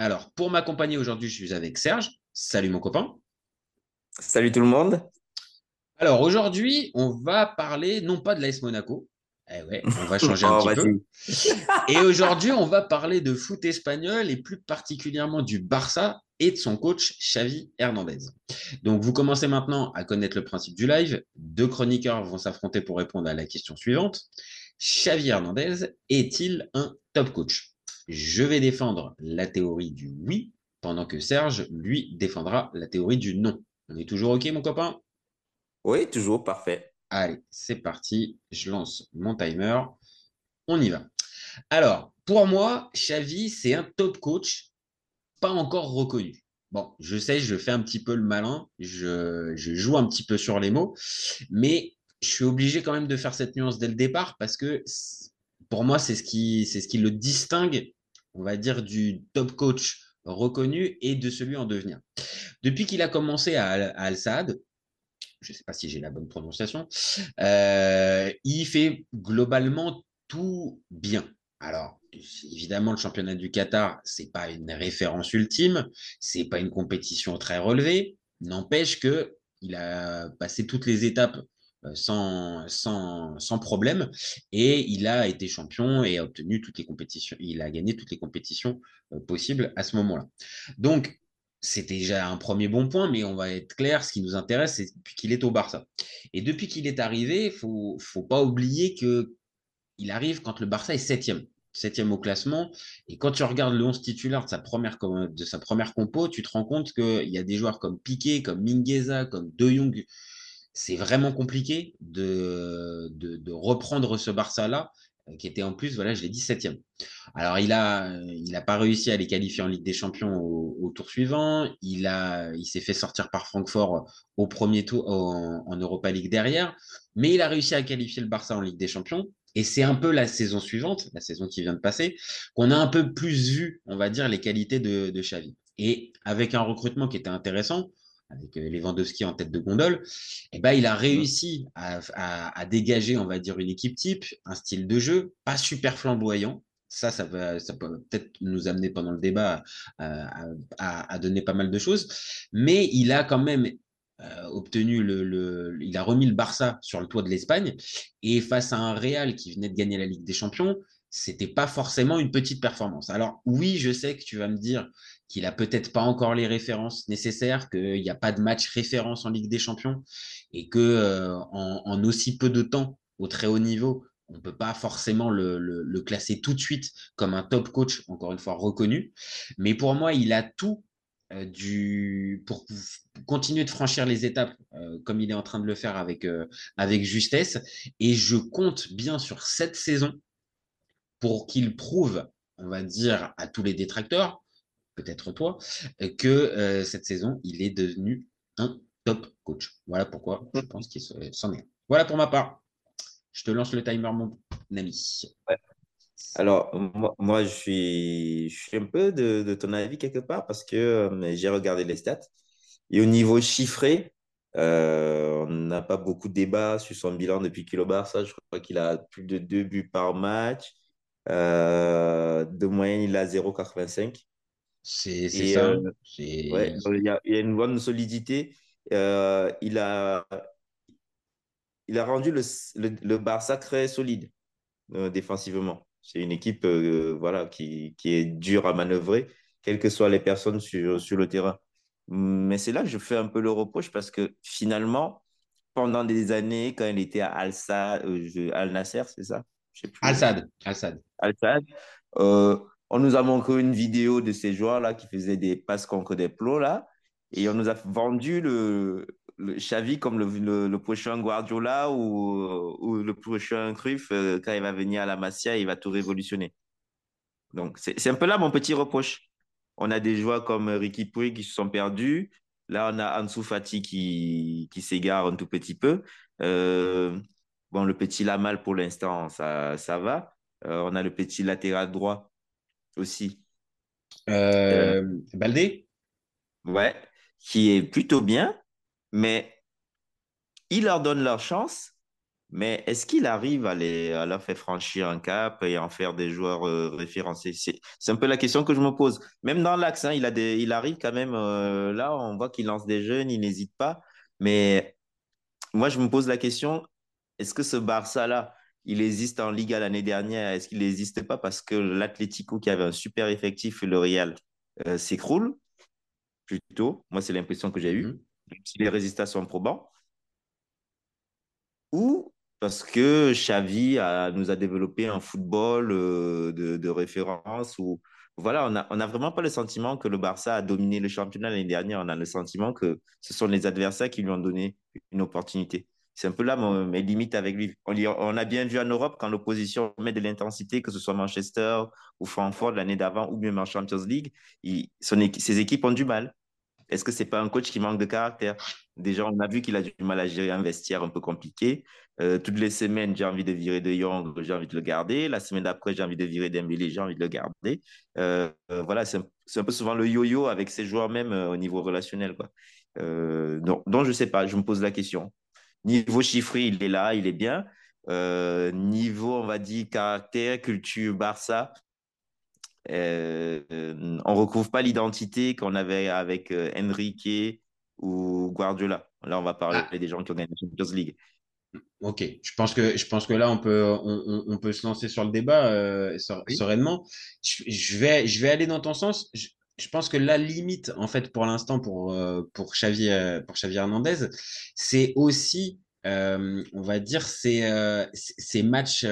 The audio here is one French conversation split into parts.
Alors, pour m'accompagner aujourd'hui, je suis avec Serge. Salut mon copain. Salut tout le monde. Alors aujourd'hui, on va parler non pas de l'AS Monaco. Eh ouais, on va changer un Oh, petit peu. Et aujourd'hui, on va parler de foot espagnol et plus particulièrement du Barça et de son coach Xavi Hernandez. Donc vous commencez maintenant à connaître le principe du live. Deux chroniqueurs vont s'affronter pour répondre à la question suivante. Xavi Hernandez est-il un top coach? Je vais défendre la théorie du oui, pendant que Serge, lui, défendra la théorie du non. On est toujours OK, mon copain? Oui, toujours parfait. Allez, c'est parti. Je lance mon timer. On y va. Alors, pour moi, Xavi, c'est un top coach pas encore reconnu. Bon, je sais, je fais un petit peu le malin, je, je joue un petit peu sur les mots, mais je suis obligé quand même de faire cette nuance dès le départ parce que pour moi, c'est ce qui, c'est ce qui le distingue, on va dire, du top coach reconnu et de celui en devenir. Depuis qu'il a commencé à, Al- à Al Saad, je ne sais pas si j'ai la bonne prononciation, euh, il fait globalement tout bien. Alors, évidemment, le championnat du Qatar, c'est pas une référence ultime, c'est pas une compétition très relevée. N'empêche que il a passé toutes les étapes sans, sans, sans problème et il a été champion et a obtenu toutes les compétitions. Il a gagné toutes les compétitions euh, possibles à ce moment-là. Donc, c'est déjà un premier bon point, mais on va être clair, ce qui nous intéresse, c'est qu'il est au Barça. Et depuis qu'il est arrivé, il faut, faut pas oublier que il arrive quand le Barça est septième, septième au classement. Et quand tu regardes le 11 titulaire de sa première, de sa première compo, tu te rends compte qu'il y a des joueurs comme Piqué, comme Mingueza, comme De Jong. C'est vraiment compliqué de, reprendre ce Barça-là, euh, qui était en plus, voilà, je l'ai dit, septième. Alors, il a, il a pas réussi à les qualifier en Ligue des Champions au, tour suivant. Il s'est fait sortir par Francfort au premier tour en, en Europa League derrière, mais il a réussi à qualifier le Barça en Ligue des Champions. Et c'est un peu la saison suivante, la saison qui vient de passer, qu'on a un peu plus vu, on va dire, les qualités de, de Xavi. Et avec un recrutement qui était intéressant, avec euh, Lewandowski en tête de gondole, eh ben, il a réussi à, à- à dégager, on va dire, une équipe type, un style de jeu, pas super flamboyant. Ça, ça, va, ça peut peut-être nous amener pendant le débat à- à donner pas mal de choses. Mais il a quand même euh, obtenu le, le- il a remis le Barça sur le toit de l'Espagne et face à un Real qui venait de gagner la Ligue des Champions, c'était pas forcément une petite performance. Alors oui, je sais que tu vas me dire qu'il a peut-être pas encore les références nécessaires, qu'il n'y a pas de match référence en Ligue des Champions et que euh, en, aussi peu de temps au très haut niveau, on peut pas forcément le, classer tout de suite comme un top coach, encore une fois reconnu. Mais pour moi, il a tout euh, du, pour continuer de franchir les étapes euh, comme il est en train de le faire avec, avec justesse. Et je compte bien sur cette saison pour qu'il prouve, on va dire, à tous les détracteurs, peut-être toi, euh, que euh, cette saison, il est devenu un top coach. Voilà pourquoi je pense qu'il se- s'en est. Voilà pour ma part. Je te lance le timer, mon ami. Alors, moi, je suis, un peu de, ton avis quelque part parce que euh, j'ai regardé les stats. Et au niveau chiffré, euh, on n'a pas beaucoup de débats sur son bilan depuis au Barça. Je crois qu'il a plus de deux buts par match. Euh, de moyenne, il a 0,85. C'est ça. euh, Ouais, il y a, il y a une bonne solidité. Euh, il a, il a rendu le, le, le Barça très solide défensivement. C'est une équipe euh, voilà, qui, qui est dure à manœuvrer, quelles que soient les personnes sur, sur le terrain. Mais c'est là que je fais un peu le reproche parce que finalement, pendant des années, quand il était à Al, euh, Al Nasser, c'est ça? Je sais plus. Al-Sad. Al-Sad. Al Sadd. Euh, on nous a montré une vidéo de ces joueurs-là qui faisaient des passes contre des plots, là. Et on nous a vendu le, le Xavi comme le, le, le prochain Guardiola ou, ou le prochain Cruyff. euh, quand il va venir à la Masia, il va tout révolutionner. Donc, c'est c'est un peu là mon petit reproche. on a des joueurs comme Ricky Pouy qui se sont perdus. Là, on a Ansu Fati qui, qui s'égare un tout petit peu. Euh, bon, le petit Lamal, pour l'instant, ça, ça va. Euh, on a le petit latéral droit aussi. Euh, Baldé? Ouais, qui est plutôt bien, mais il leur donne leur chance. Mais est-ce qu'il arrive à, les, à leur faire franchir un cap et en faire des joueurs euh, référencés? C'est un peu la question que je me pose. Même dans l'axe, hein, il, a des, il arrive quand même, euh, là, on voit qu'il lance des jeunes, il n'hésite pas. Mais moi, je me pose la question, est-ce que ce Barça-là, il existe en Liga l'année dernière? Est-ce qu'il n'existe pas parce que l'Atlético, qui avait un super effectif, le Real, euh, s'écroule Plutôt, moi, c'est l'impression que j'ai eue. Mhm. Si les résultats sont probants. Ou parce que Xavi a, nous a développé un football euh, de, de, référence où voilà, on n'a on a vraiment pas le sentiment que le Barça a dominé le championnat l'année dernière. On a le sentiment que ce sont les adversaires qui lui ont donné une opportunité. C'est un peu là mes limites avec lui. On, a bien vu en Europe quand l'opposition met de l'intensité, que ce soit Manchester ou Francfort l'année d'avant ou même en Champions League, ses équipes ont du mal. Est-ce que c'est pas un coach qui manque de caractère? Déjà, on a vu qu'il a du mal à gérer un vestiaire un peu compliqué. Euh, toutes les semaines, j'ai envie de virer De Jong, j'ai envie de le garder. La semaine d'après, j'ai envie de virer Dembélé, j'ai envie de le garder. Euh, euh, voilà, c'est un, peu souvent le yo-yo avec ces joueurs même au niveau relationnel. Quoi. Donc, donc, je sais pas, je me pose la question. Niveau chiffré, il est là, il est bien. Euh, niveau, on va dire, caractère, culture, Barça, euh, on ne retrouve pas l'identité qu'on avait avec euh, Enrique ou Guardiola. Là, on va parler ah. des gens qui ont gagné la Champions League. Ok, je pense que je pense que là on peut on, on peut se lancer sur le débat euh, oui. sereinement. Je, je, vais je vais aller dans ton sens. Je, je pense que la limite en fait pour l'instant pour pour Xavi pour Xavi Hernandez, c'est aussi euh, on va dire ces euh, ces matchs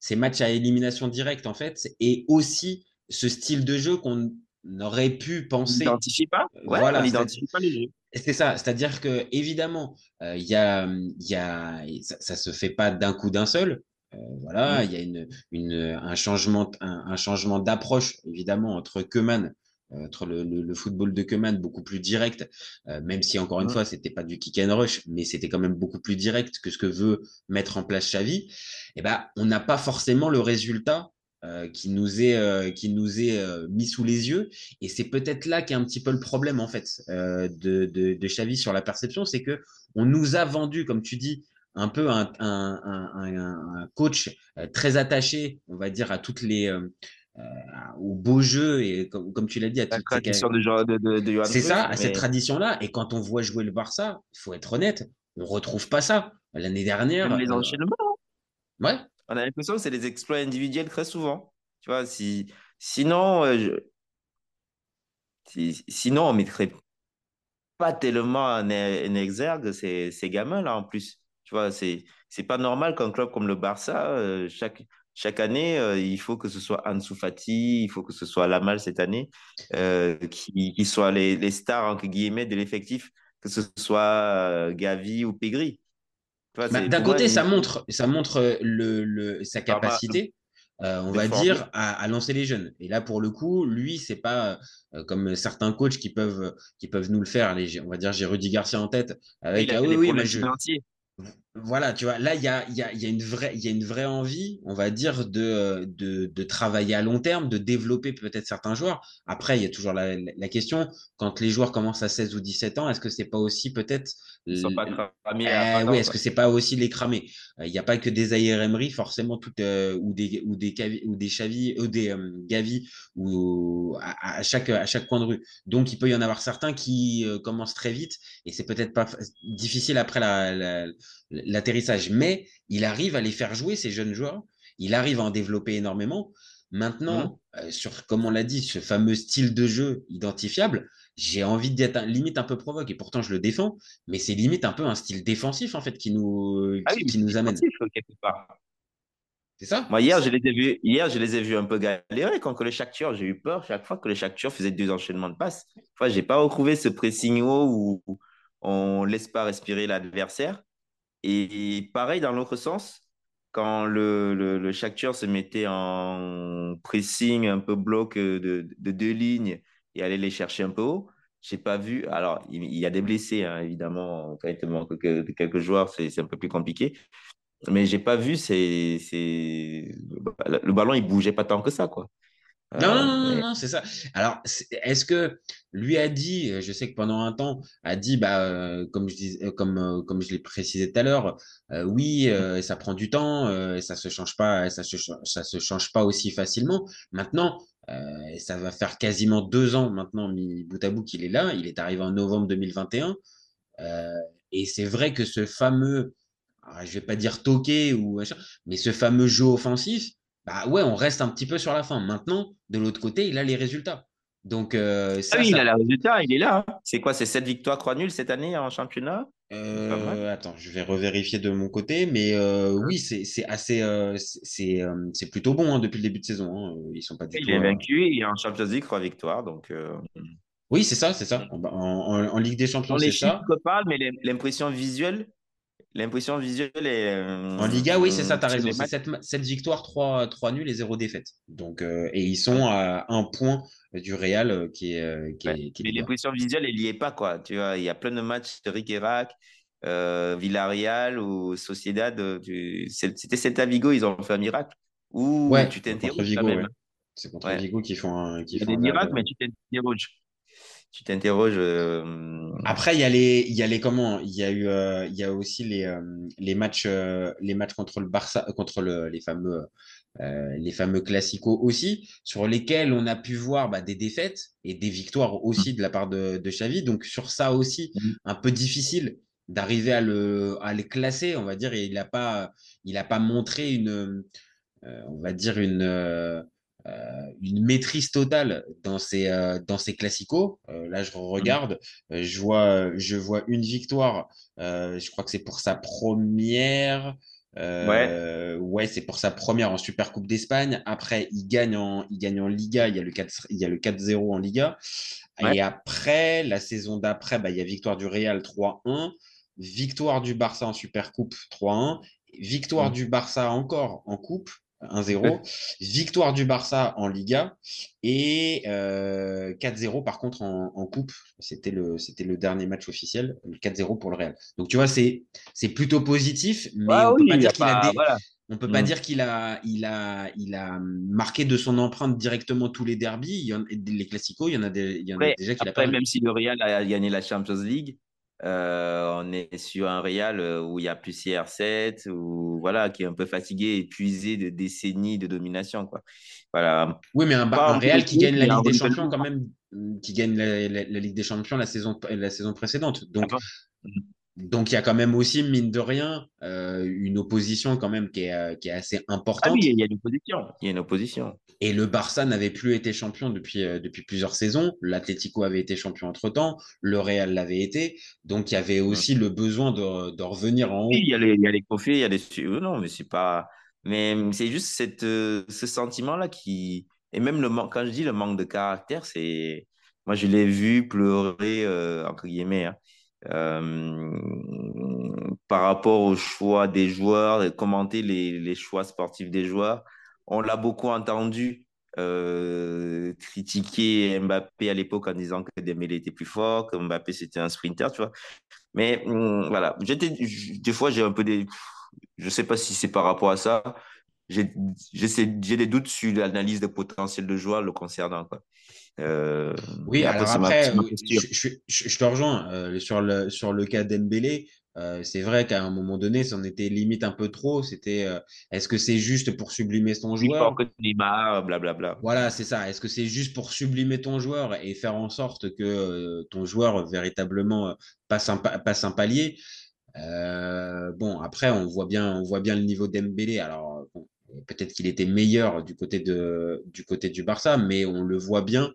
ces matchs à élimination directe en fait et aussi ce style de jeu qu'on aurait pu penser. On n'identifie pas. Ouais, voilà, on n'identifie pas les jeux. C'est ça, c'est-à-dire que évidemment, il euh, y a, y a, ça, ça se fait pas d'un coup d'un seul. Euh, voilà, il mmh. y a une, une, un changement, un, un changement d'approche évidemment entre Keman, entre le, le, le, football de Keman beaucoup plus direct, euh, même si encore une mmh. fois c'était pas du kick and rush, mais c'était quand même beaucoup plus direct que ce que veut mettre en place Xavi. Et eh ben, on n'a pas forcément le résultat euh, qui nous est euh, qui nous est euh, mis sous les yeux et c'est peut-être là qu'est un petit peu le problème en fait euh, de, de, de Xavi sur la perception c'est que on nous a vendu comme tu dis un peu un, un, un, un coach très attaché on va dire à toutes les au beau jeu et comme, comme tu l'as dit à la tradition de, de, c'est ça à cette tradition là et quand on voit jouer le Barça il faut être honnête on retrouve pas ça l'année dernière Même les enchaînements ouais on a l'impression que c'est des exploits individuels très souvent. Tu vois, si, sinon, euh, je, si, sinon, on ne mettrait pas tellement en, en exergue ces, ces gamins-là en plus. Tu vois, c'est c'est pas normal qu'un club comme le Barça, euh, chaque, chaque année, euh, il faut que ce soit Ansu Fati, il faut que ce soit Lamal cette année, euh, qui, qui soient les, les stars, entre guillemets, de l'effectif, que ce soit Gavi ou Pegri. Bah, D'un côté, ça montre, ça montre le, le, sa capacité, euh, on va dire, à, à, lancer les jeunes. Et là, pour le coup, lui, c'est pas euh, comme certains coachs qui peuvent, qui peuvent nous le faire. Les, on va dire, j'ai Rudy Garcia en tête avec ah oui, oui, mais je, voilà, tu vois, là, il y a, y, a, y, a une vraie, il y a une vraie envie, on va dire, de, de, de travailler à long terme, de développer peut-être certains joueurs. Après, il y a toujours la, la, question, quand les joueurs commencent à 16 ou 17 ans, est-ce que c'est pas aussi peut-être. Ils sont pas cramés. Euh, oui, est-ce que c'est pas aussi les cramer Il n'y a pas que des Emery, forcément, tout, euh, ou des, ou des, ou des Chavi, ou des euh, Gavi, ou à, à, chaque, à chaque coin de rue. Donc, il peut y en avoir certains qui euh, commencent très vite, et c'est peut-être pas difficile après la, la l'atterrissage. Mais il arrive à les faire jouer, ces jeunes joueurs. Il arrive à en développer énormément. Maintenant, mmh. euh, sur, comme on l'a dit, ce fameux style de jeu identifiable, j'ai envie d'être limite un peu provoque, et pourtant je le défends, mais c'est limite un peu un style défensif, en fait, qui nous, ah qui, oui, qui nous amène. C'est ça? Moi, hier, je les ai vus, hier, je les ai vus un peu galérer contre le Shakhtar. J'ai eu peur chaque fois que le Shakhtar faisait deux enchaînements de passes. Enfin, j'ai pas retrouvé ce pressing haut où on laisse pas respirer l'adversaire. Et pareil, dans l'autre sens, quand le, le, le Shakhtar se mettait en pressing un peu bloc de, de deux lignes et aller les chercher un peu haut. J'ai pas vu. Alors, il, y a des blessés, hein, évidemment. Quand il te manque que- quelques joueurs, c'est un peu plus compliqué. Mais j'ai pas vu. C'est, c'est... Le ballon, il bougeait pas tant que ça, quoi. Non, non, Euh, non, non, mais- non, c'est ça. Alors, est-ce que lui a dit, euh, je sais que pendant un temps, a dit, bah, euh, comme je dis, comme, euh, comme je l'ai précisé tout à l'heure, euh, oui, euh, ça prend du temps, ça se change pas, ça se, cha- ça se change pas aussi facilement. Maintenant, ça va faire quasiment deux ans maintenant, mis bout à bout qu'il est là. Il est arrivé en novembre 2021. Euh, et c'est vrai que ce fameux, je vais pas dire toqué ou mais ce fameux jeu offensif, bah ouais, on reste un petit peu sur la fin. Maintenant, de l'autre côté, il a les résultats. Donc, euh, ça, Ah oui, ça- il a le résultat, il est là. hein. C'est quoi? C'est 7 victoires, 3 nuls cette année en championnat? Euh, attends, je vais revérifier de mon côté, mais euh, oui, c'est c'est assez, euh, c'est euh, plutôt bon hein, depuis le début de saison. hein. Ils sont pas du Il tout. est euh, vaincu et en Champions League, 3 victoires. Donc, euh, Oui, c'est ça, c'est ça. En, en- Ligue des Champions, on c'est les ça. chiffres parlent, mais l'im- l'impression visuelle, l'impression visuelle est. euh, En Liga, oui, c'est ça, tu as raison. C'est matchs. 7, 7 victoires, 3, 3 nuls et 0 défaite. Donc, euh, et ils sont à un point du Real euh, qui est, qui est, Ouais. qui est Mais l'impression visuelle, elle n'y est pas, quoi. Tu vois, il y a plein de matchs de Rick et Rack, Villarreal ou Sociedad. tu- c'est- C'était Celta Vigo, ils ont fait un miracle. Ou Ouais, tu contre t'interroges Vigo, quand même. ouais. C'est contre. Vigo qui font un, qui font des miracles, mais tu t'interroges. Tu t'interroges. euh, Après, il y a les, il y a les comment Il y a eu, euh, il y a aussi les, euh, les matchs, les matchs contre le Barça, contre le, les fameux, les fameux classicos aussi, sur lesquels on a pu voir bah, des défaites et des victoires aussi de la part de, de Xavi. Donc sur ça aussi, Mhm. un peu difficile d'arriver à le, à le classer, on va dire. Et il n'a pas, il a pas montré une, on va dire une. Euh, une maîtrise totale dans ces euh, dans ces classicos. Euh, là, je regarde, euh, je vois je vois une victoire. je crois que c'est pour sa première. Euh, ouais, c'est pour sa première en Super Coupe d'Espagne. Après, il gagne en il gagne en Liga. Il y a le 4 il y a le 4-0 en Liga. Ouais. Et après, la saison d'après, bah, il y a victoire du Real 3-1, victoire du Barça en Super Coupe 3-1, victoire Mm. du Barça encore en Coupe 1-0, victoire du Barça en Liga et euh, 4-0 par contre en, en Coupe. C'était le, c'était le dernier match officiel, le 4-0 pour le Real. Donc tu vois, c'est, c'est plutôt positif, mais Ah on oui, peut pas dire qu'il a pas- des- voilà. on peut pas Mm. dire qu'il a, il a, il a marqué de son empreinte directement tous les derbies. Il y en, les classicos, il y en a, des, il y en a Après, déjà qu'il a pas. même si le Real a gagné la Champions League, euh, on est sur un Real euh, où il y a plus CR7, ou voilà, qui est un peu fatigué, épuisé de décennies de domination, quoi. Voilà. Oui, mais un, Real qui gagne la Ligue des. Champions quand même, euh, qui gagne la, la- la Ligue des Champions la saison, la saison précédente. Donc. Donc il y a quand même aussi mine de rien euh, une opposition quand même qui est, euh, qui est assez Ah importante. oui, il y a une opposition. Il y a une opposition. Et le Barça n'avait plus été champion depuis, euh, depuis plusieurs saisons. L'Atlético avait été champion entre-temps. Le Real l'avait été. Donc, il y avait aussi le besoin de, de revenir en haut. Oui, il y a les, il y a les trophées, il y a les. Non, mais c'est pas. Mais c'est juste cette, euh, ce sentiment-là qui. Et même le manque, quand je dis le manque de caractère, c'est. Moi, je l'ai vu pleurer, entre guillemets, hein, par rapport au choix des joueurs, commenter les, choix sportifs des joueurs. On l'a beaucoup entendu euh, critiquer Mbappé à l'époque en disant que Dembélé était plus fort, que Mbappé c'était un sprinter, tu vois. Mais hum, voilà, des fois j'ai un peu des, je sais pas si c'est par rapport à ça. J'ai des doutes sur l'analyse de potentiel de joueur le concernant. Euh, Oui, mais alors ma- après, ma posture. je, je- je- je te rejoins euh, sur le, sur le cas d'Embélé. euh, c'est vrai qu'à un moment donné, c'en était limite un peu trop. C'était, euh, est-ce que c'est juste pour sublimer ton Plus joueur? Neymar, blablabla. Voilà, c'est ça. Est-ce que c'est juste pour sublimer ton joueur et faire en sorte que euh, ton joueur véritablement euh, passe un, pa- passe un palier? Euh, bon, après, on voit bien, on voit bien le niveau d'Embélé. Alors, bon, peut-être qu'il était meilleur du côté de, du côté du Barça, mais on le voit bien.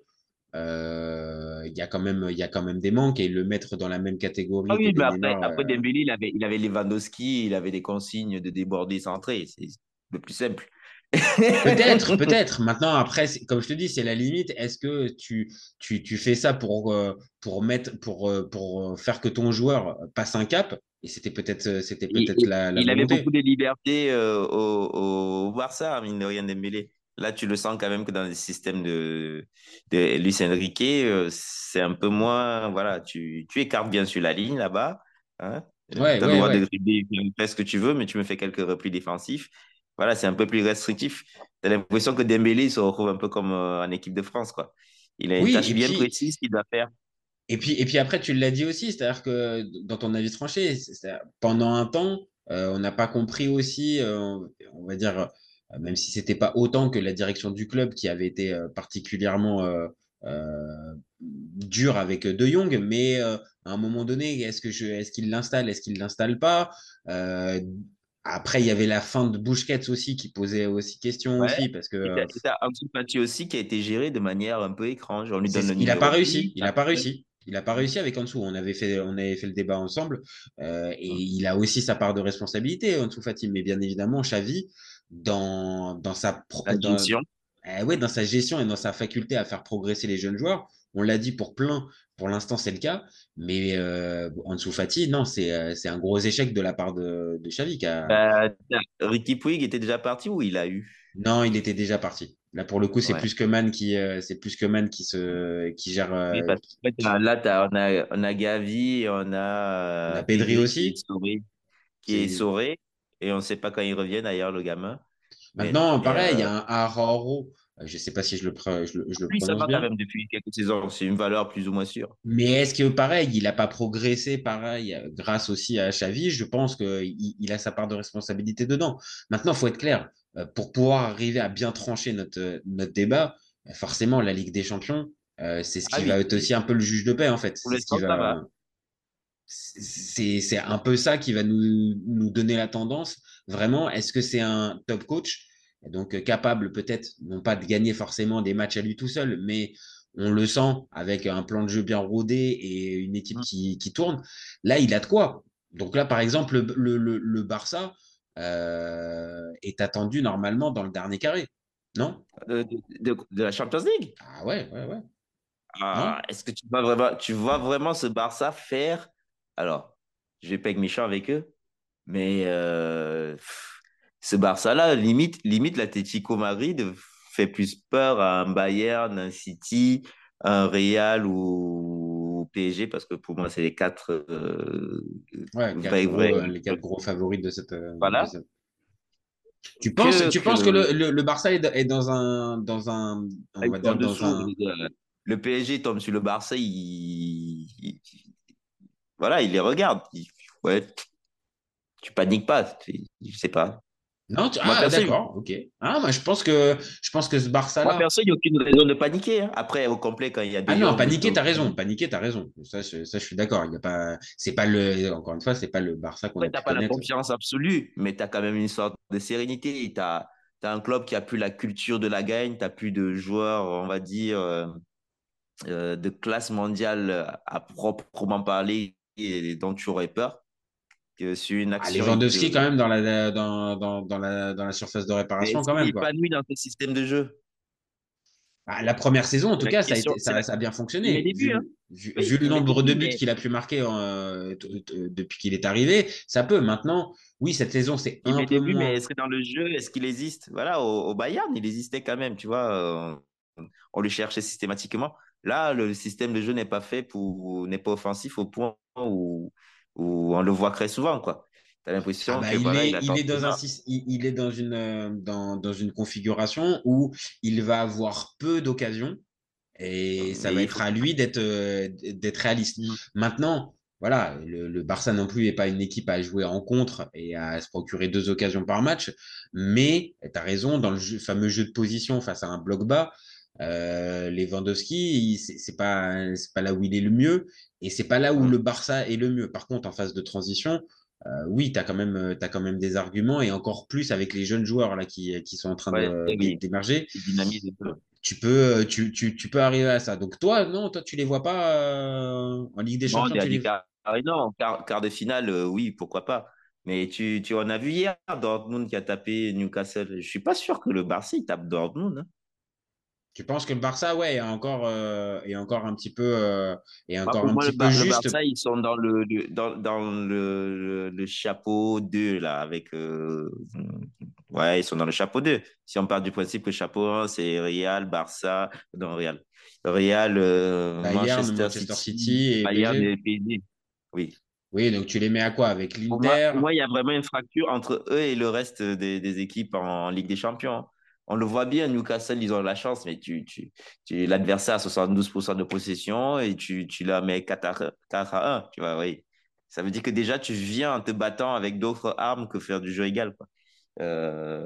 Euh, Il y a quand même, il y a quand même des manques et le mettre dans la même catégorie Ah oui, mais après, après euh, Dembélé, il avait, il avait Lewandowski, il avait des consignes de déborder centré. C'est le plus simple. Peut-être, peut-être. Maintenant, après, comme je te dis, c'est la limite. Est-ce que tu, tu, tu fais ça pour, euh, pour, mettre, pour, euh, pour faire que ton joueur passe un cap? Et c'était peut-être c'était peut-être la, la il avait beaucoup de liberté euh, au, au Barça, mine de rien, Dembélé. Là, tu le sens quand même que dans le système de, de Luis Enrique, euh, c'est un peu moins. Voilà, tu, tu écartes bien sur la ligne là-bas. Hein? Ouais, tu as ouais, le droit ouais. de dribbler, ce que tu veux, mais tu me fais quelques replis défensifs. Voilà, c'est un peu plus restrictif. Tu as l'impression que Dembélé se retrouve un peu comme euh, en équipe de France, quoi. Il a une Oui, tâche bien puis, précise qu'il doit faire. Et puis, et puis après, tu l'as dit aussi, c'est-à-dire que dans ton avis tranché, pendant un temps, euh, on n'a pas compris aussi, euh, on va dire, même si c'était pas autant que la direction du club qui avait été euh, particulièrement euh, euh, dure avec De Jong, mais euh, à un moment donné, est-ce que je, est-ce qu'il l'installe, est-ce qu'il l'installe pas? Euh, après, il y avait la fin de Busquets aussi qui posait aussi question Ouais. aussi parce que euh, tu as Ansu Fati aussi qui a été géré de manière un peu étrange. On lui C'est- donne le il n'a pas 10, réussi. Il n'a pas réussi. Il n'a pas réussi avec Ansu. On avait fait, on avait fait le débat ensemble. euh, et il a aussi sa part de responsabilité, Ansu Fati. Mais bien évidemment, Xavi, dans, dans sa, dans, eh ouais, dans sa gestion et dans sa faculté à faire progresser les jeunes joueurs, on l'a dit pour plein, pour l'instant c'est le cas. Mais euh, Ansu Fati, non, c'est euh, c'est un gros échec de la part de, de Xavi. qui a- Bah, Ricky Puig était déjà parti ou il a eu? Non, il était déjà parti. Là, pour le coup, c'est Ouais. plus que Man qui, euh, c'est plus que Man qui se, qui gère. euh, Oui, parce qu'en fait, là, t'as- on a, on a Gavi, on a, On a euh, Pedri aussi. qui est sauré, et on ne sait pas quand il revient d'ailleurs, le gamin. Maintenant, mais, pareil, il y a un Araro. euh, Je ne sais pas si je le, je le, je le Lui, ça prononce va quand même depuis quelques saisons. C'est une valeur plus ou moins sûre. Mais est-ce que pareil, il n'a pas progressé pareil grâce aussi à Xavi? Je pense qu'il il a sa part de responsabilité dedans. Maintenant, il faut être clair. Euh, Pour pouvoir arriver à bien trancher notre, euh, notre débat, euh, forcément, la Ligue des Champions, euh, c'est ce Ah qui oui. va être aussi un peu le juge de paix, en fait. C'est ce va. un peu ça qui va nous, nous donner la tendance. Vraiment, est-ce que c'est un top coach? Donc capable peut-être, non pas de gagner forcément des matchs à lui tout seul, mais on le sent avec un plan de jeu bien rodé et une équipe Mm. qui, qui tourne. Là, il a de quoi. Donc là, par exemple, le, le, le- le Barça euh, est attendu normalement dans le dernier carré. Non? De, de- de la Champions League? Ah ouais, ouais, ouais. Ah, Est-ce que tu vois vraiment, tu vois vraiment ce Barça faire? Alors, je vais pas être méchant avec eux, mais euh, pff, ce Barça-là, limite, limite l'Atlético Madrid fait plus peur à un Bayern, un City, un Real ou PSG, parce que pour moi, c'est les quatre. euh, Ouais, vrais, quatre gros, vrais. euh, les quatre gros favoris de cette. euh, Voilà. de cette- Tu penses, Que- tu que- penses que le, le, le Barça est, dans un, dans un, on va dire dans dessous, un, le PSG tombe sur le Barça, il, il- voilà, il les regarde. Il- ouais, tu paniques pas, tu- je sais pas. Non, tu- Moi, ah, perso, d'accord, ok. Ah, moi, je pense que, je pense que ce Moi, Barça-là. perso, il n'y a aucune raison de paniquer. hein. Après, au complet, quand il y a des. Ah non, paniquer, t'as raison. Paniquer, t'as raison. Ça, je, ça, je suis d'accord. Il y a pas, c'est pas le, encore une fois, c'est pas le Barça qu'on a Après, tu n'as pu pas la confiance absolue, mais tu as quand même une sorte de sérénité. Tu as, un club qui a plus la culture de la gagne, tu n'as plus de joueurs, on va dire, euh, euh, de classe mondiale à proprement parler et dont tu aurais peur. Sur une Ah, action. Lewandowski, il te- quand même, dans la, dans, dans, dans la, dans la surface de réparation, quand même, est quoi. épanoui dans ce système de jeu Ah, la première saison, en tout La cas, ça a, été, ça, la- ça a bien fonctionné. les débuts, Vu, hein. vu- Oui, vu le nombre de buts mais- qu'il a pu marquer euh, depuis qu'il est arrivé, ça peut. Maintenant, oui, cette saison, c'est Il un peu moins. mais est-ce que dans le jeu, est-ce qu'il existe? Voilà, au, au Bayern, il existait quand même, tu vois. euh, on le cherchait systématiquement. Là, le système de jeu n'est pas fait pour, n'est pas offensif au point où, où on le voit très souvent, quoi. T'as l'impression Ah bah, que il, voilà, est, il il attend est dans un, ça. sys- il, il est dans une, euh, dans, dans une configuration où il va avoir peu d'occasions et ça Mais va être à lui d'être euh, d'être réaliste. Mm. Maintenant, voilà, le, le Barça non plus n'est pas une équipe à jouer en contre et à se procurer deux occasions par match, mais tu as raison, dans le jeu- fameux jeu de position face à un bloc bas, euh, Lewandowski, c'est pas, c'est pas là où il est le mieux et c'est pas là où Mm. le Barça est le mieux. Par contre, en phase de transition, euh, oui, tu as, quand même, t'as quand même des arguments et encore plus avec les jeueunes joueurs là, qui, qui sont en train Ouais, d'émerger tu peux, tu, tu, tu peux arriver à ça. Donc toi, non, toi, tu les vois pas euh, en Ligue des Non, Champions. tu les... quart, non, quart, quart de finale, euh, oui, pourquoi pas. Mais tu, tu en as vu hier, Dortmund qui a tapé Newcastle. Je suis pas sûr que le Barça il tape Dortmund. hein. Tu penses que le Barça, ouais, est encore, euh, est encore un petit peu, euh, est Bah, encore pour un moi, petit le, peu le juste? Barça, ils sont dans le, le- dans, dans le, le, le chapeau 2, là, avec. euh, ouais, ils sont dans le chapeau 2. Si on part du principe que chapeau 1, c'est Real, Barça, non, Real. Real, euh, Bayern, Manchester, Manchester City, City et Bayern et PSG. Oui. Oui, donc tu les mets à quoi? Avec l'Inter? moi, il y a vraiment une fracture entre eux et le reste des, des équipes en Ligue des Champions. On le voit bien, Newcastle, ils ont la chance, mais tu, tu, tu, l'adversaire a 72% de possession et tu, tu la mets 4 à, 4 à 1. Tu vois, oui. Ça veut dire que déjà, tu viens en te battant avec d'autres armes que faire du jeu égal. Quoi. Euh,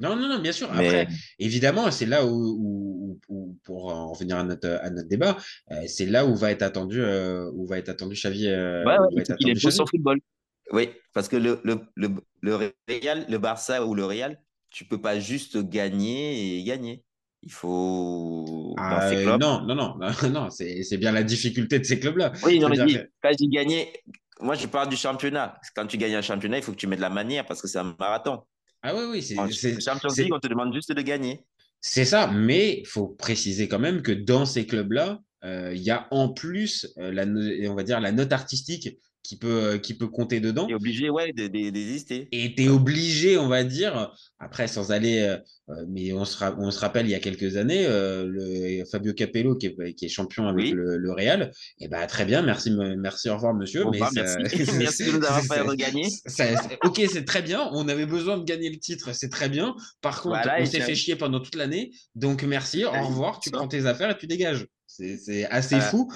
Non, non, non, bien sûr. mais Après, évidemment, c'est là où, où- où- pour en revenir à notre, à notre débat, euh, c'est là où va être attendu, euh, où va être attendu Xavi. ouais, ouais, il attendu son Xavi. football. Oui, parce que le, le, le, le Real, le Barça ou le Real, tu peux pas juste gagner et gagner. Il faut, Ah, ces euh, clubs, non, non, non, non, c'est bien la difficulté de ces clubs-là. Oui, non, mais dis, quand j'ai gagné, moi je parle du championnat. Quand tu gagnes un championnat, il faut que tu mettes de la manière parce que c'est un marathon. Ah oui, oui, c'est Champions League, on te demande juste de gagner. c'est ça. Mais il faut préciser quand même que dans ces clubs-là, euh, il y a en plus, euh, la, on va dire, la note artistique qui peut, euh, qui peut compter dedans. Tu es obligé, ouais, de- de- d'exister. Et tu es obligé, on va dire, après sans aller, euh, euh, mais on se, ra- on se rappelle il y a quelques années, euh, le, Fabio Capello qui est, qui est champion avec Oui. le, le Real, et ben très bien, merci, me- merci, au revoir monsieur. Mais ça- merci. Merci de nous avoir fait regagner. ok, c'est très bien, on avait besoin de gagner le titre, c'est très bien. Par contre, Voilà, on s'est fait chier pendant toute l'année, donc merci, au Allez, revoir, tu prends tes affaires et tu dégages. C'est assez Voilà. fou.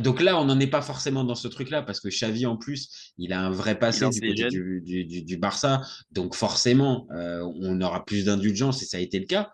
Donc là, on n'en est pas forcément dans ce truc-là, parce que Xavi, en plus, il a un vrai passé du côté du, du, du, du Barça. Donc forcément, euh, on aura plus d'indulgence et ça a été le cas.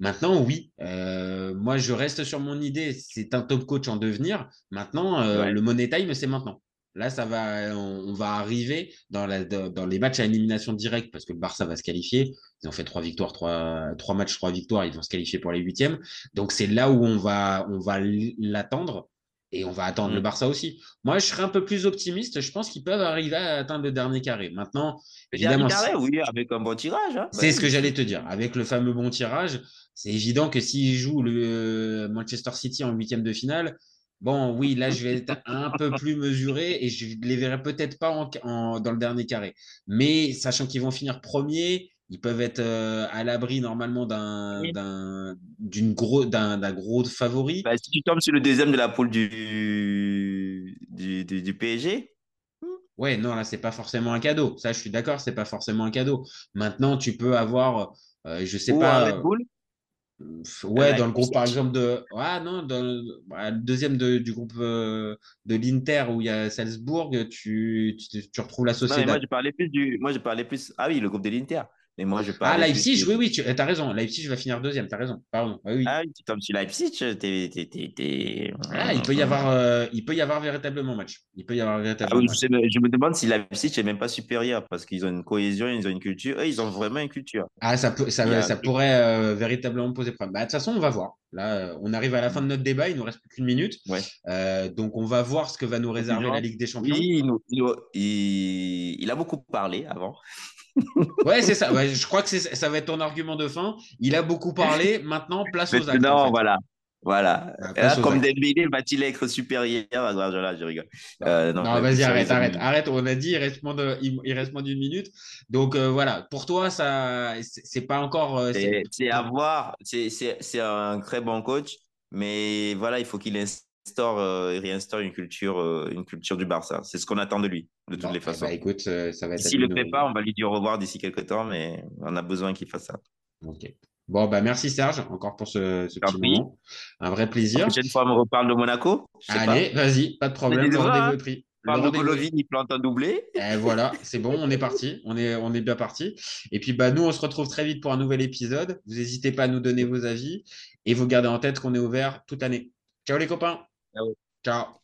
Maintenant, oui, euh, moi je reste sur mon idée. C'est un top coach en devenir. Maintenant, euh, Ouais. le money time, c'est maintenant. Là, ça va, on, on va arriver dans, la, dans, dans les matchs à élimination directe parce que le Barça va se qualifier. Ils ont fait trois victoires, trois, trois matchs, trois victoires. Ils vont se qualifier pour les huitièmes. Donc c'est là où on va, on va l'attendre et on va attendre Mm. le Barça aussi. Moi, je serais un peu plus optimiste. Je pense qu'ils peuvent arriver à atteindre le dernier carré. Maintenant, Le évidemment, dernier carré, oui, avec un bon tirage. hein. c'est Ouais. ce que j'allais te dire. Avec le fameux bon tirage, c'est évident que s'ils jouent le Manchester City en huitième de finale, bon, oui, là, je vais être un peu plus mesuré et je les verrai peut-être pas en- en- dans le dernier carré. Mais sachant qu'ils vont finir premier, ils peuvent être euh, à l'abri normalement d'un Oui. d'un d'une gros d'un d'un gros favori. Bah, si tu tombes sur le deuxième de la poule du, du, du, du PSG, Ouais, non, là, c'est pas forcément un cadeau. Ça, je suis d'accord, c'est pas forcément un cadeau. Maintenant, tu peux avoir, euh, je sais ou pas. un Red Bull, Ouais, dans le groupe, par exemple, de. Ah non, dans le, bah, le deuxième de- du groupe euh, de l'Inter où il y a Salzbourg, tu, tu, tu retrouves la Non, mais moi, je parlais plus du. Moi, je parlais plus. Ah oui, le groupe de l'Inter. Mais moi, je Ah, parlais. plus Leipzig, oui, oui, tu as raison. Leipzig va finir deuxième, tu as raison. Pardon. Oui, oui. Ah oui, tu tombes sur Leipzig, t'es. t'es- Ah, il peut y avoir, euh, il peut y avoir véritablement match. Il peut y avoir Ah véritablement oui, match. je, me demande si Leipzig n'est même pas supérieur parce qu'ils ont une cohésion, ils ont une culture. Eux, ils ont vraiment une culture. Ah, ça, peut, ça, ça pourrait euh, véritablement poser problème. Bah, de toute façon, on va voir. Là, euh, on arrive à la fin de notre débat, il nous reste plus qu'une minute. Ouais. Euh, donc, on va voir ce que va nous réserver la Ligue des Champions. Oui, il a beaucoup parlé avant. Ouais, c'est ça. Ouais, je crois que ça va être ton argument de fin. Il a beaucoup parlé. Maintenant, place aux actes. Maintenant, en fait. voilà. Voilà. Ah, là, comme. Dembélé va-t-il être supérieur? À Guardiola Je rigole. Non, Euh, non, vas-y, arrête, arrête, arrête. On a dit, il reste moins de- il- il reste moins d'une minute. Donc euh, voilà, pour toi, ça, c'est pas encore. euh, c'est- à voir. C'est- un très bon coach, mais voilà, il faut qu'il instaure, euh, il réinstaure une culture, euh, une culture du Barça. C'est ce qu'on attend de lui, de toutes Bon, les eh façons. ben, écoute, euh, ça va être. à S'il lui le fait pas, on va lui dire au revoir d'ici quelques temps, mais on a besoin qu'il fasse ça. Ok. Bon, bah merci Serge, encore pour ce, ce petit moment. Un vrai La plaisir. prochaine fois, on me reparle de Monaco. Allez, vas-y, pas de problème. Le rendez-vous hein. pris. Parle de Golovin, il plante un doublé. Et voilà, c'est bon, on est parti. On est, on est bien parti. Et puis, bah, nous, on se retrouve très vite pour un nouvel épisode. Vous n'hésitez pas à nous donner vos avis et vous gardez en tête qu'on est ouvert toute l'année. Ciao les copains. Ciao.